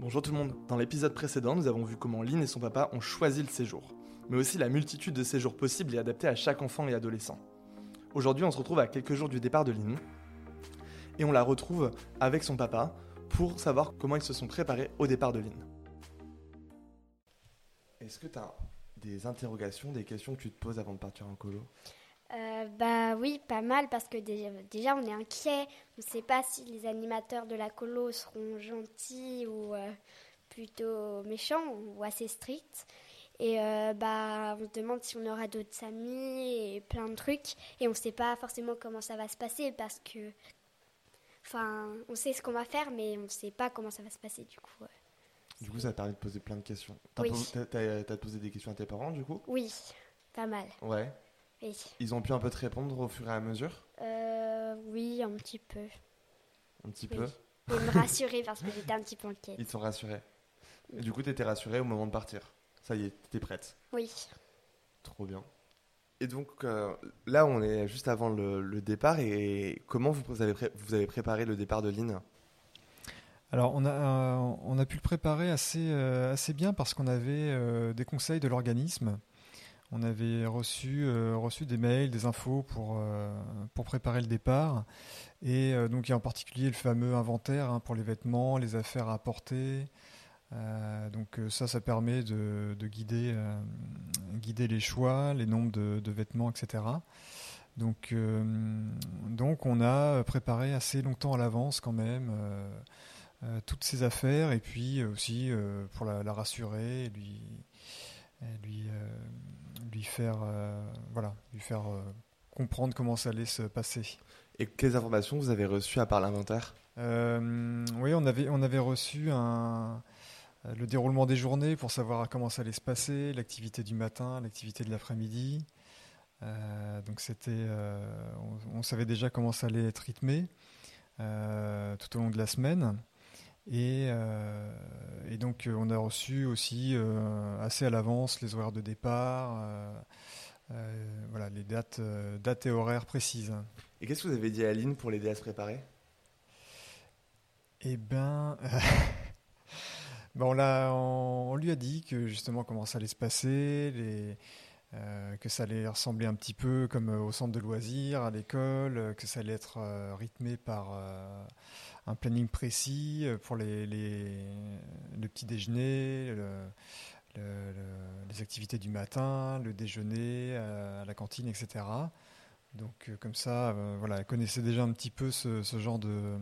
Bonjour tout le monde. Dans l'épisode précédent, nous avons vu comment Lynn et son papa ont choisi le séjour, mais aussi la multitude de séjours possibles et adaptés à chaque enfant et adolescent. Aujourd'hui, on se retrouve à quelques jours du départ de Lynn et on la retrouve avec son papa pour savoir comment ils se sont préparés au départ de Lynn. Est-ce que tu as des interrogations, des questions que tu te poses avant de partir en colo? Euh, bah oui, pas mal parce que déjà, déjà, on est inquiet. On ne sait pas si les animateurs de la colo seront gentils ou euh, plutôt méchants ou assez stricts. Et euh, bah on se demande si on aura d'autres amis et plein de trucs. Et on ne sait pas forcément comment ça va se passer parce que, enfin, on sait ce qu'on va faire, mais on ne sait pas comment ça va se passer du coup. Du coup, ça permet de poser plein de questions. Oui. t'as posé des questions à tes parents, du coup? Oui, pas mal. Ouais. Oui, Ils ont pu un peu te répondre au fur et à mesure Euh, oui un petit peu. Un petit Oui. peu Et me rassurer parce que j'étais un petit peu inquiète. Ils te sont rassurés. Et du coup, t'étais rassurée au moment de partir. Ça y est, t'étais prête. Oui. Trop bien. Et donc, euh, là, on est juste avant le, le départ. Et comment vous avez, pré- vous avez préparé le départ de Lynn? Alors, on a, euh, on a pu le préparer assez, euh, assez bien parce qu'on avait euh, des conseils de l'organisme. On avait reçu, euh, reçu des mails, des infos pour, euh, préparer le départ. Et euh, donc, il y a en particulier le fameux inventaire hein, pour les vêtements, les affaires à apporter. Donc, ça, ça permet de, de guider, les choix, les nombres de, vêtements, etc. Donc, on a préparé assez longtemps à l'avance quand même. toutes ses affaires et puis aussi pour la, rassurer lui lui faire euh, voilà lui faire euh, comprendre comment ça allait se passer. Et quelles informations vous avez reçues à part l'inventaire? Euh, oui, on avait on avait reçu un le déroulement des journées pour savoir comment ça allait se passer, l'activité du matin, l'activité de l'après-midi. Euh, donc c'était, euh, on, on savait déjà comment ça allait être rythmé tout au long de la semaine. Et, euh, et donc euh, on a reçu aussi euh, assez à l'avance les horaires de départ, euh, voilà les dates, dates et horaires précises. Et qu'est-ce que vous avez dit à Lynn pour l'aider à se préparer? Eh ben, ben, on, on, on lui a dit que justement comment ça allait se passer, les, euh, que ça allait ressembler un petit peu comme euh, au centre de loisirs, à l'école, euh, que ça allait être rythmé par un planning précis pour les, les- le petit déjeuner, le- le- le- les activités du matin, le déjeuner à la cantine, etc. Donc comme ça, voilà, elle connaissait déjà un petit peu ce, ce genre de,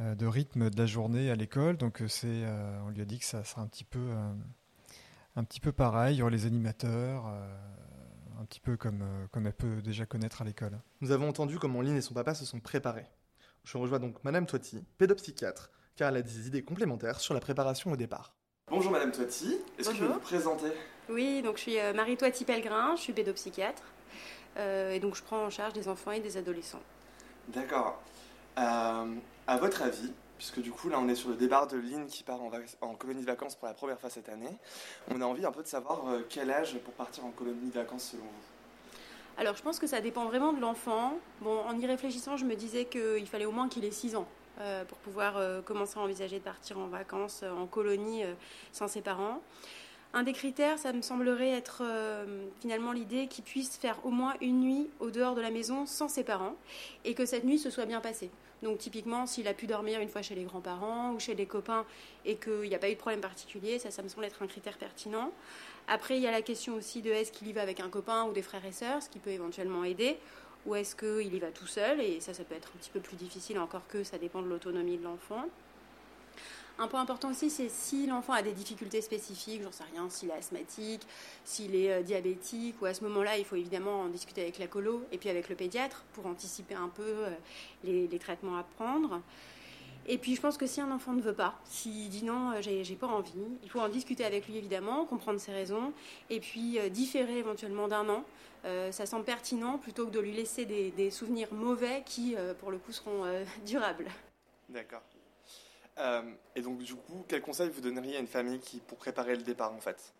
de rythme de la journée à l'école. Donc c'est, on lui a dit que ça sera un petit peu, un petit peu pareil. Il y aura les animateurs, euh, un petit peu comme, euh, comme elle peut déjà connaître à l'école. Nous avons entendu comment Lynn et son papa se sont préparés. Je rejoins donc Madame Toiti, pédopsychiatre, car elle a des idées complémentaires sur la préparation au départ. Bonjour Madame Toiti, est-ce que vous vous présenter? Oui, donc je suis euh, Marie-Toiti Pellegrin, je suis pédopsychiatre. euh, et donc je prends en charge des enfants et des adolescents. D'accord. Euh, à votre avis, puisque du coup là on est sur le départ de Lynn qui part en, colonie de vacances pour la première fois cette année, on a envie un peu de savoir euh, quel âge pour partir en colonie de vacances selon vous? Alors je pense que ça dépend vraiment de l'enfant. Bon, en y réfléchissant, je me disais qu'il fallait au moins qu'il ait 6 ans euh, pour pouvoir euh, commencer à envisager de partir en vacances, en colonie, sans ses parents. Un des critères, ça me semblerait être finalement l'idée qu'il puisse faire au moins une nuit au dehors de la maison sans ses parents et que cette nuit se soit bien passée. Donc typiquement, s'il a pu dormir une fois chez les grands-parents ou chez des copains et qu'il n'y a pas eu de problème particulier, ça, ça me semble être un critère pertinent. Après, il y a la question aussi de est-ce qu'il y va avec un copain ou des frères et sœurs, ce qui peut éventuellement aider, ou est-ce qu'il y va tout seul, et ça, ça peut être un petit peu plus difficile, encore que ça dépend de l'autonomie de l'enfant. Un point important aussi, c'est si l'enfant a des difficultés spécifiques, j'en sais rien, s'il est asthmatique, s'il est euh, diabétique, ou à ce moment-là, il faut évidemment en discuter avec la colo et puis avec le pédiatre pour anticiper un peu euh, les, traitements à prendre. Et puis je pense que si un enfant ne veut pas, s'il dit non, euh, j'ai pas envie, il faut en discuter avec lui évidemment, comprendre ses raisons, et puis différer éventuellement d'un an. Ça semble pertinent plutôt que de lui laisser des, souvenirs mauvais qui, pour le coup, seront durables. D'accord. Euh, et donc du coup, quel conseil vous donneriez à une famille qui pour préparer le départ en fait?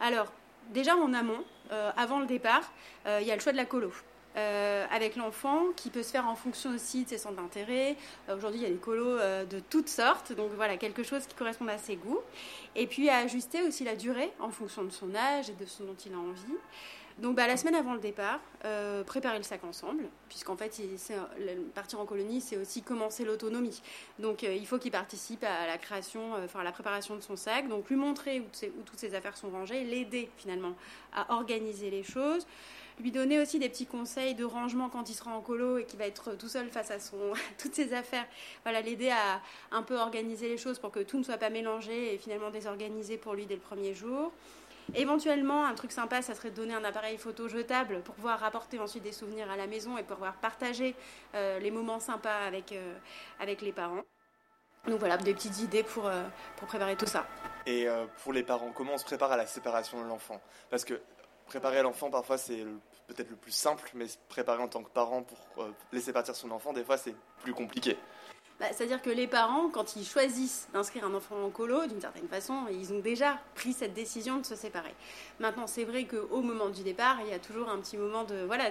Alors, déjà en amont, euh, avant le départ, euh, il y a le choix de la colo. avec l'enfant qui peut se faire en fonction aussi de ses centres d'intérêt. Aujourd'hui, il y a des colos de toutes sortes, donc voilà, quelque chose qui corresponde à ses goûts. Et puis à ajuster aussi la durée en fonction de son âge et de ce dont il a envie. Donc bah, la semaine avant le départ, préparer le sac ensemble, puisqu'en fait, partir en colonie, c'est aussi commencer l'autonomie. Donc il faut qu'il participe à la création, enfin à la préparation de son sac, donc lui montrer où, toutes ses affaires sont rangées, l'aider finalement à organiser les choses lui donner aussi des petits conseils de rangement quand il sera en colo et qu'il va être tout seul face à toutes ses affaires. Voilà, l'aider à un peu organiser les choses pour que tout ne soit pas mélangé et finalement désorganisé pour lui dès le premier jour. Éventuellement, un truc sympa, ça serait de donner un appareil photo jetable pour pouvoir rapporter ensuite des souvenirs à la maison et pouvoir partager euh, les moments sympas avec, euh, avec les parents. Donc voilà, des petites idées pour, euh, pour préparer tout ça. Et pour les parents, comment on se prépare à la séparation de l'enfant? Parce que préparer l'enfant, parfois, c'est peut-être le plus simple, mais préparer en tant que parent pour laisser partir son enfant, des fois, c'est plus compliqué. Bah, c'est-à-dire que les parents, quand ils choisissent d'inscrire un enfant en colo, d'une certaine façon, ils ont déjà pris cette décision de se séparer. Maintenant, c'est vrai qu'au moment du départ, il y a toujours un petit moment de voilà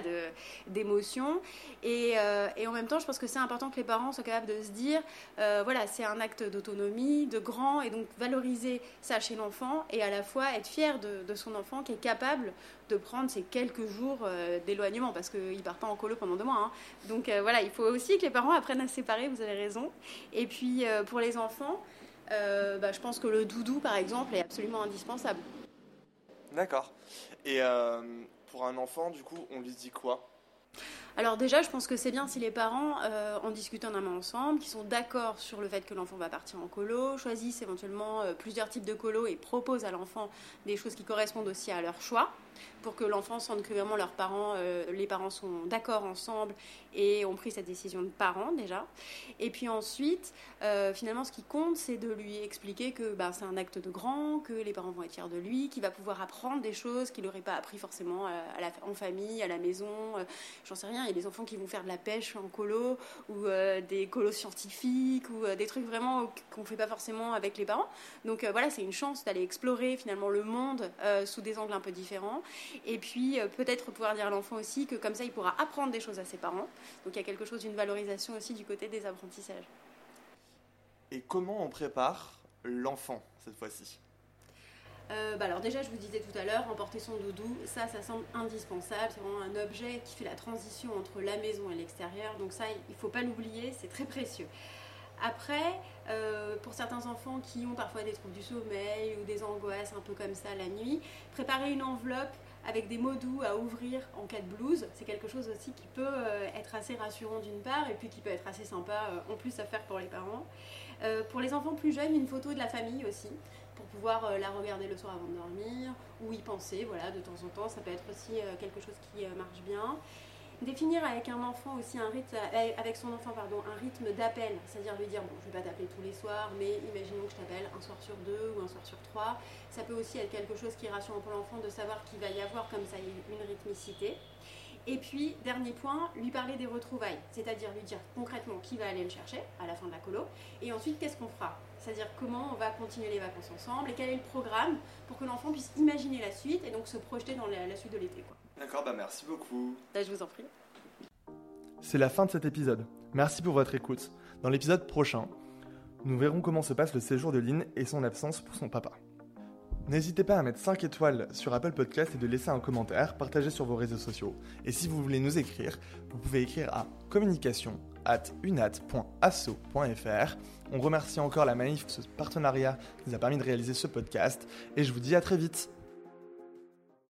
d'émotion. Et, euh, et, en même temps, je pense que c'est important que les parents soient capables de se dire, euh, voilà, c'est un acte d'autonomie, de grand, et donc valoriser ça chez l'enfant, et à la fois être fier de, son enfant qui est capable de prendre ces quelques jours euh, d'éloignement parce qu'il ne part pas en colo pendant deux mois. Hein. Donc voilà, il faut aussi que les parents apprennent à se séparer, vous avez raison. Et puis euh, pour les enfants, bah, je pense que le doudou par exemple est absolument indispensable. D'accord. Et pour un enfant, du coup, on lui dit quoi? Alors déjà, je pense que c'est bien si les parents en discutent en amont ensemble, qui sont d'accord sur le fait que l'enfant va partir en colo, choisissent éventuellement plusieurs types de colo et proposent à l'enfant des choses qui correspondent aussi à leur choix pour que l'enfant sente que vraiment leurs parents, euh, les parents sont d'accord ensemble et ont pris cette décision de parents déjà. Et puis ensuite, euh, finalement, ce qui compte, c'est de lui expliquer que bah, c'est un acte de grand, que les parents vont être fiers de lui, qu'il va pouvoir apprendre des choses qu'il n'aurait pas appris forcément euh, en famille, à la maison. J'en sais rien, il y a des enfants qui vont faire de la pêche en colo ou des colos scientifiques ou des trucs vraiment qu'on ne fait pas forcément avec les parents. Donc voilà, c'est une chance d'aller explorer finalement le monde sous des angles un peu différents. Et puis euh, peut-être pouvoir dire à l'enfant aussi que comme ça, il pourra apprendre des choses à ses parents. Donc il y a quelque chose d'une valorisation aussi du côté des apprentissages. Et comment on prépare l'enfant cette fois-ci? Euh, bah alors déjà, je vous disais tout à l'heure, emporter son doudou, ça, ça semble indispensable. C'est vraiment un objet qui fait la transition entre la maison et l'extérieur. Donc ça, il faut pas l'oublier, c'est très précieux. Après, euh, pour certains enfants qui ont parfois des troubles du sommeil ou des angoisses un peu comme ça la nuit, préparer une enveloppe avec des mots doux à ouvrir en cas de blues, c'est quelque chose aussi qui peut euh, être assez rassurant d'une part et puis qui peut être assez sympa euh, en plus à faire pour les parents. pour les enfants plus jeunes, une photo de la famille aussi pour pouvoir la regarder le soir avant de dormir ou y penser, voilà, de temps en temps, ça peut être aussi quelque chose qui marche bien. Définir avec un enfant aussi un rythme, avec son enfant pardon, un rythme d'appel, c'est-à-dire lui dire bon, je vais pas t'appeler tous les soirs, mais imaginons que je t'appelle un soir sur deux ou un soir sur trois. Ça peut aussi être quelque chose qui est rassurant pour l'enfant de savoir qu'il va y avoir comme ça une rythmicité. Et puis, dernier point, lui parler des retrouvailles, c'est-à-dire lui dire concrètement qui va aller le chercher à la fin de la colo, et ensuite qu'est-ce qu'on fera, c'est-à-dire comment on va continuer les vacances ensemble, et quel est le programme pour que l'enfant puisse imaginer la suite et donc se projeter dans la, suite de l'été. D'accord, bah merci beaucoup. Bah, je vous en prie. C'est la fin de cet épisode. Merci pour votre écoute. Dans l'épisode prochain, nous verrons comment se passe le séjour de Lynn et son absence pour son papa. N'hésitez pas à mettre 5 étoiles sur Apple Podcast et de laisser un commentaire, partager sur vos réseaux sociaux. Et si vous voulez nous écrire, vous pouvez écrire à communication at unat.asso.fr. On remercie encore la Manif pour ce partenariat qui nous a permis de réaliser ce podcast et je vous dis à très vite.